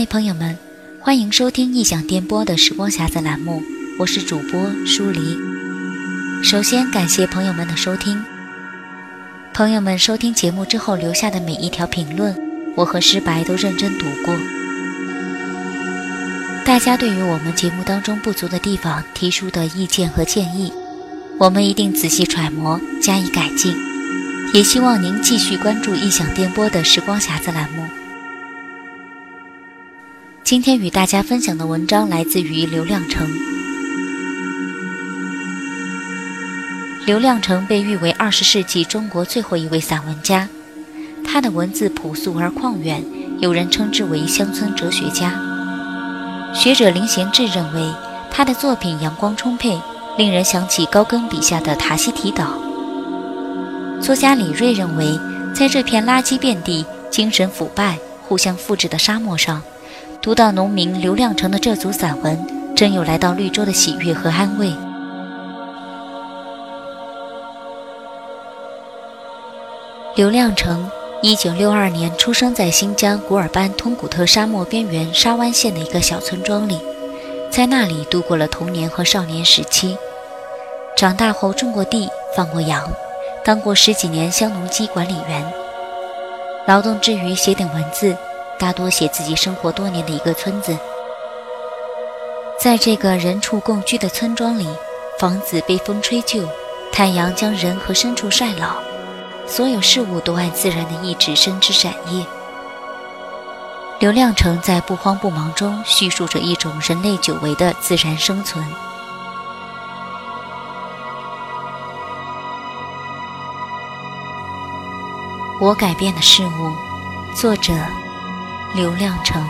嗨，朋友们，欢迎收听异想电波的时光匣子栏目，我是主播舒黎。首先感谢朋友们的收听，朋友们收听节目之后留下的每一条评论，我和诗白都认真读过。大家对于我们节目当中不足的地方提出的意见和建议，我们一定仔细揣摩，加以改进。也希望您继续关注异想电波的时光匣子栏目。今天与大家分享的文章来自于刘亮程。刘亮程被誉为二十世纪中国最后一位散文家，他的文字朴素而旷远，有人称之为乡村哲学家。学者林贤志认为，他的作品阳光充沛，令人想起高更笔下的塔希提岛。作家李锐认为，在这片垃圾遍地、精神腐败、互相复制的沙漠上，读到农民刘亮程的这组散文，真有来到绿洲的喜悦和安慰。刘亮程。一九六二年出生在新疆古尔班通古特沙漠边缘沙湾县的一个小村庄里，在那里度过了童年和少年时期。长大后种过地，放过羊，当过十几年乡农机管理员。劳动之余写点文字，大多写自己生活多年的一个村子。在这个人畜共居的村庄里，房子被风吹旧，太阳将人和牲畜晒老。所有事物都按自然的意志生枝展叶。刘亮程在不慌不忙中叙述着一种人类久违的自然生存。我改变的事物，作者刘亮程。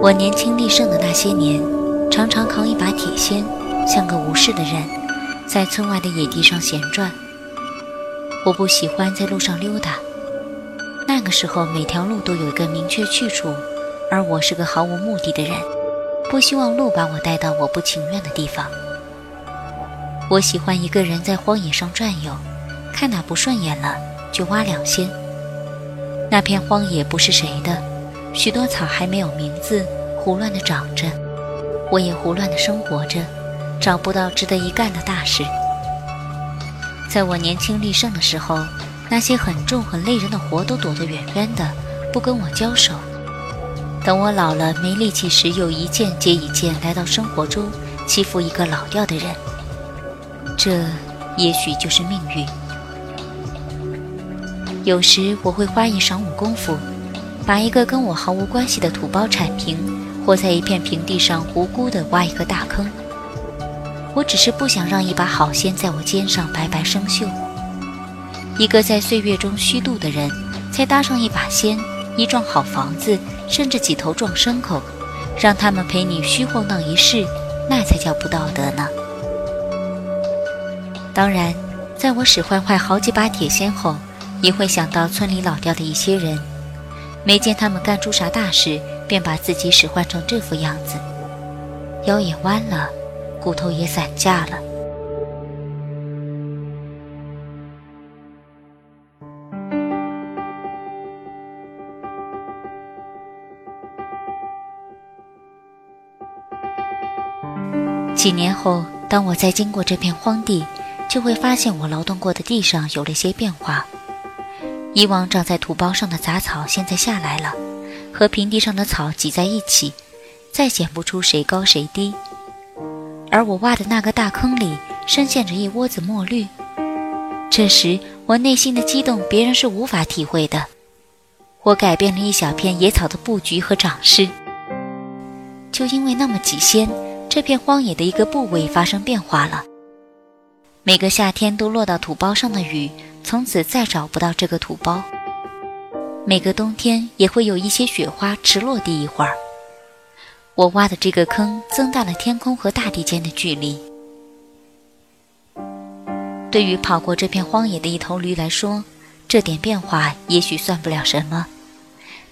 我年轻力盛的那些年，常常扛一把铁锨，像个无事的人，在村外的野地上闲转。我不喜欢在路上溜达，那个时候每条路都有一个明确去处，而我是个毫无目的的人，不希望路把我带到我不情愿的地方。我喜欢一个人在荒野上转悠，看哪不顺眼了就挖两锨。那片荒野不是谁的。许多草还没有名字，胡乱地长着，我也胡乱地生活着，找不到值得一干的大事。在我年轻力盛的时候，那些很重很累人的活都躲得远远的，不跟我交手。等我老了没力气时，又一件接一件来到生活中，欺负一个老掉的人。这也许就是命运。有时我会花一晌午功夫。把一个跟我毫无关系的土包铲平，或在一片平地上无辜地挖一个大坑。我只是不想让一把好锨在我肩上白白生锈。一个在岁月中虚度的人，才搭上一把锨，一幢好房子，甚至几头撞牲口，让他们陪你虚晃荡一世，那才叫不道德呢。当然，在我使坏坏好几把铁锨后，也会想到村里老掉的一些人。没见他们干出啥大事，便把自己使唤成这副样子，腰也弯了，骨头也散架了。几年后，当我再经过这片荒地，就会发现我劳动过的地上有了些变化。以往长在土包上的杂草现在下来了，和平地上的草挤在一起，再显不出谁高谁低。而我挖的那个大坑里深陷着一窝子墨绿。这时我内心的激动，别人是无法体会的。我改变了一小片野草的布局和长势，就因为那么几仙，这片荒野的一个部位发生变化了。每个夏天都落到土包上的雨。从此再找不到这个土包。每个冬天也会有一些雪花迟落地一会儿。我挖的这个坑增大了天空和大地间的距离。对于跑过这片荒野的一头驴来说，这点变化也许算不了什么。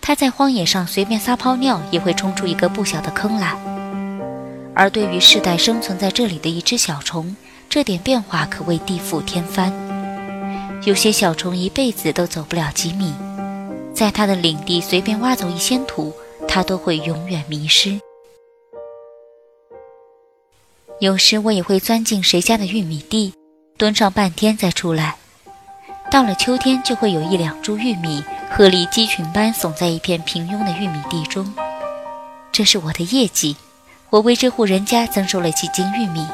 它在荒野上随便撒泡尿，也会冲出一个不小的坑来。而对于世代生存在这里的一只小虫，这点变化可谓地覆天翻。有些小虫一辈子都走不了几米，在它的领地随便挖走一些土，它都会永远迷失。有时我也会钻进谁家的玉米地，蹲上半天再出来。到了秋天，就会有一两株玉米鹤立鸡群般耸在一片平庸的玉米地中，这是我的业绩。我为这户人家增收了几斤玉米。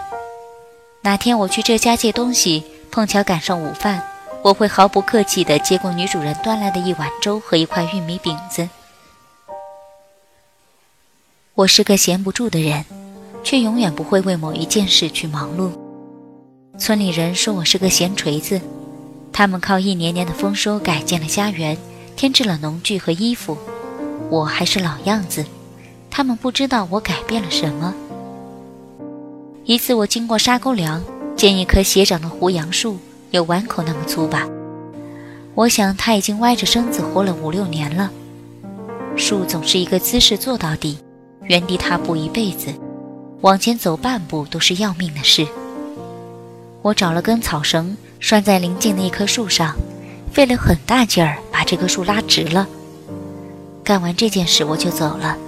哪天我去这家借东西，碰巧赶上午饭，我会毫不客气地接过女主人端来的一碗粥和一块玉米饼子。我是个闲不住的人，却永远不会为某一件事去忙碌。村里人说我是个闲锤子。他们靠一年年的丰收改建了家园，添置了农具和衣服，我还是老样子。他们不知道我改变了什么。一次我经过沙沟梁，见一棵斜长的胡杨树，有碗口那么粗吧。我想它已经歪着身子活了五六年了。树总是一个姿势坐到底，原地踏步一辈子，往前走半步都是要命的事。我找了根草绳。拴在临近的一棵树上，费了很大劲儿把这棵树拉直了。干完这件事，我就走了。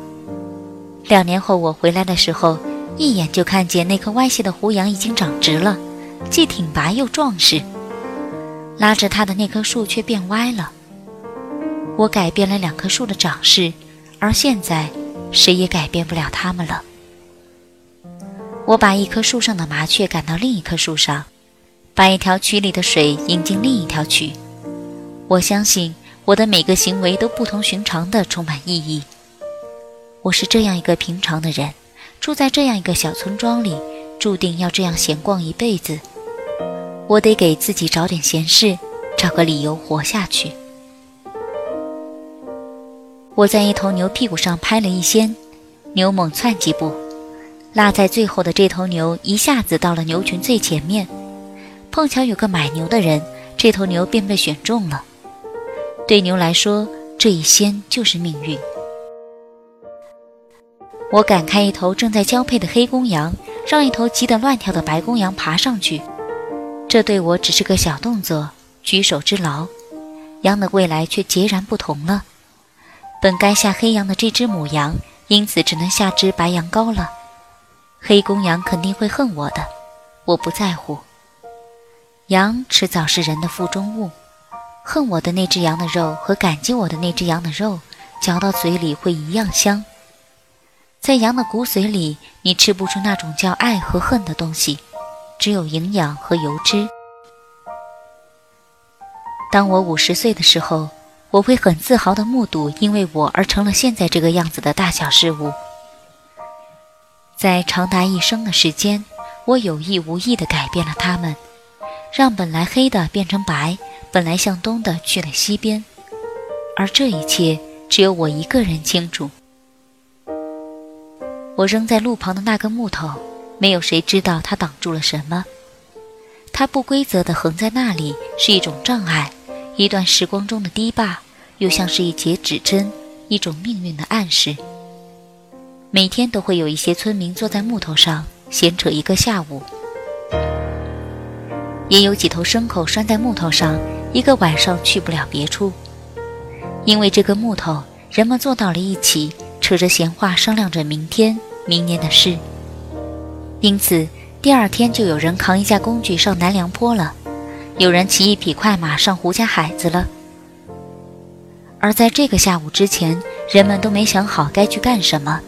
两年后我回来的时候，一眼就看见那棵歪斜的胡杨已经长直了，既挺拔又壮实。拉着它的那棵树却变歪了。我改变了两棵树的长势，而现在谁也改变不了它们了。我把一棵树上的麻雀赶到另一棵树上。把一条渠里的水引进另一条渠，我相信我的每个行为都不同寻常的充满意义。我是这样一个平常的人，住在这样一个小村庄里，注定要这样闲逛一辈子。我得给自己找点闲事，找个理由活下去。我在一头牛屁股上拍了一掀，牛猛窜几步，落在最后的这头牛一下子到了牛群最前面。碰巧有个买牛的人，这头牛便被选中了。对牛来说，这一掀就是命运。我赶开一头正在交配的黑公羊，让一头急得乱跳的白公羊爬上去。这对我只是个小动作，举手之劳。羊的未来却截然不同了。本该下黑羊的这只母羊，因此只能下只白羊羔了。黑公羊肯定会恨我的，我不在乎。羊迟早是人的腹中物，恨我的那只羊的肉和感激我的那只羊的肉，嚼到嘴里会一样香。在羊的骨髓里，你吃不出那种叫爱和恨的东西，只有营养和油脂。当我五十岁的时候，我会很自豪地目睹因为我而成了现在这个样子的大小事物。在长达一生的时间，我有意无意地改变了它们。让本来黑的变成白，本来向东的去了西边，而这一切只有我一个人清楚。我扔在路旁的那根木头，没有谁知道它挡住了什么。它不规则地横在那里，是一种障碍，一段时光中的堤坝，又像是一节指针，一种命运的暗示。每天都会有一些村民坐在木头上闲扯一个下午。也有几头牲口拴在木头上，一个晚上去不了别处。因为这个木头，人们坐到了一起，扯着闲话商量着明天、明年的事。因此，第二天就有人扛一架工具上南梁坡了，有人骑一匹快马上胡家海子了。而在这个下午之前，人们都没想好该去干什么。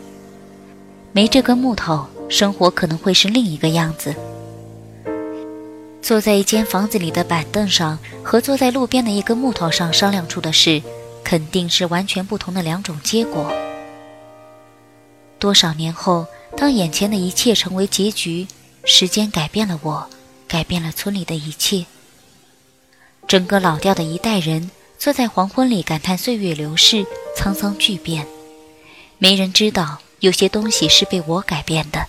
没这根木头，生活可能会是另一个样子。坐在一间房子里的板凳上，和坐在路边的一根木头上商量出的事，肯定是完全不同的两种结果。多少年后，当眼前的一切成为结局，时间改变了我，改变了村里的一切。整个老掉的一代人坐在黄昏里感叹岁月流逝，沧桑巨变。没人知道，有些东西是被我改变的。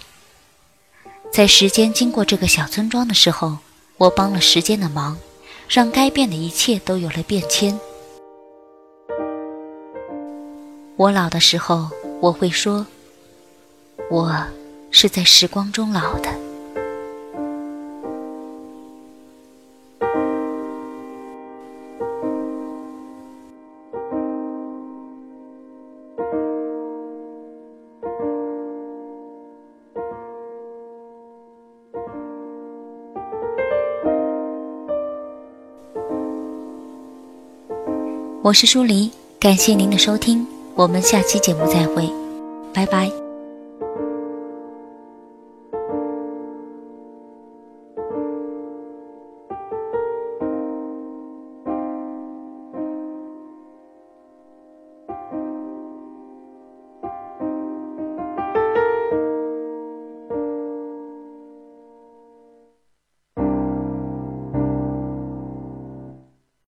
在时间经过这个小村庄的时候。我帮了时间的忙，让该变的一切都有了变迁。我老的时候，我会说：“我是在时光中老的。我是舒黎，感谢您的收听，我们下期节目再会，拜拜。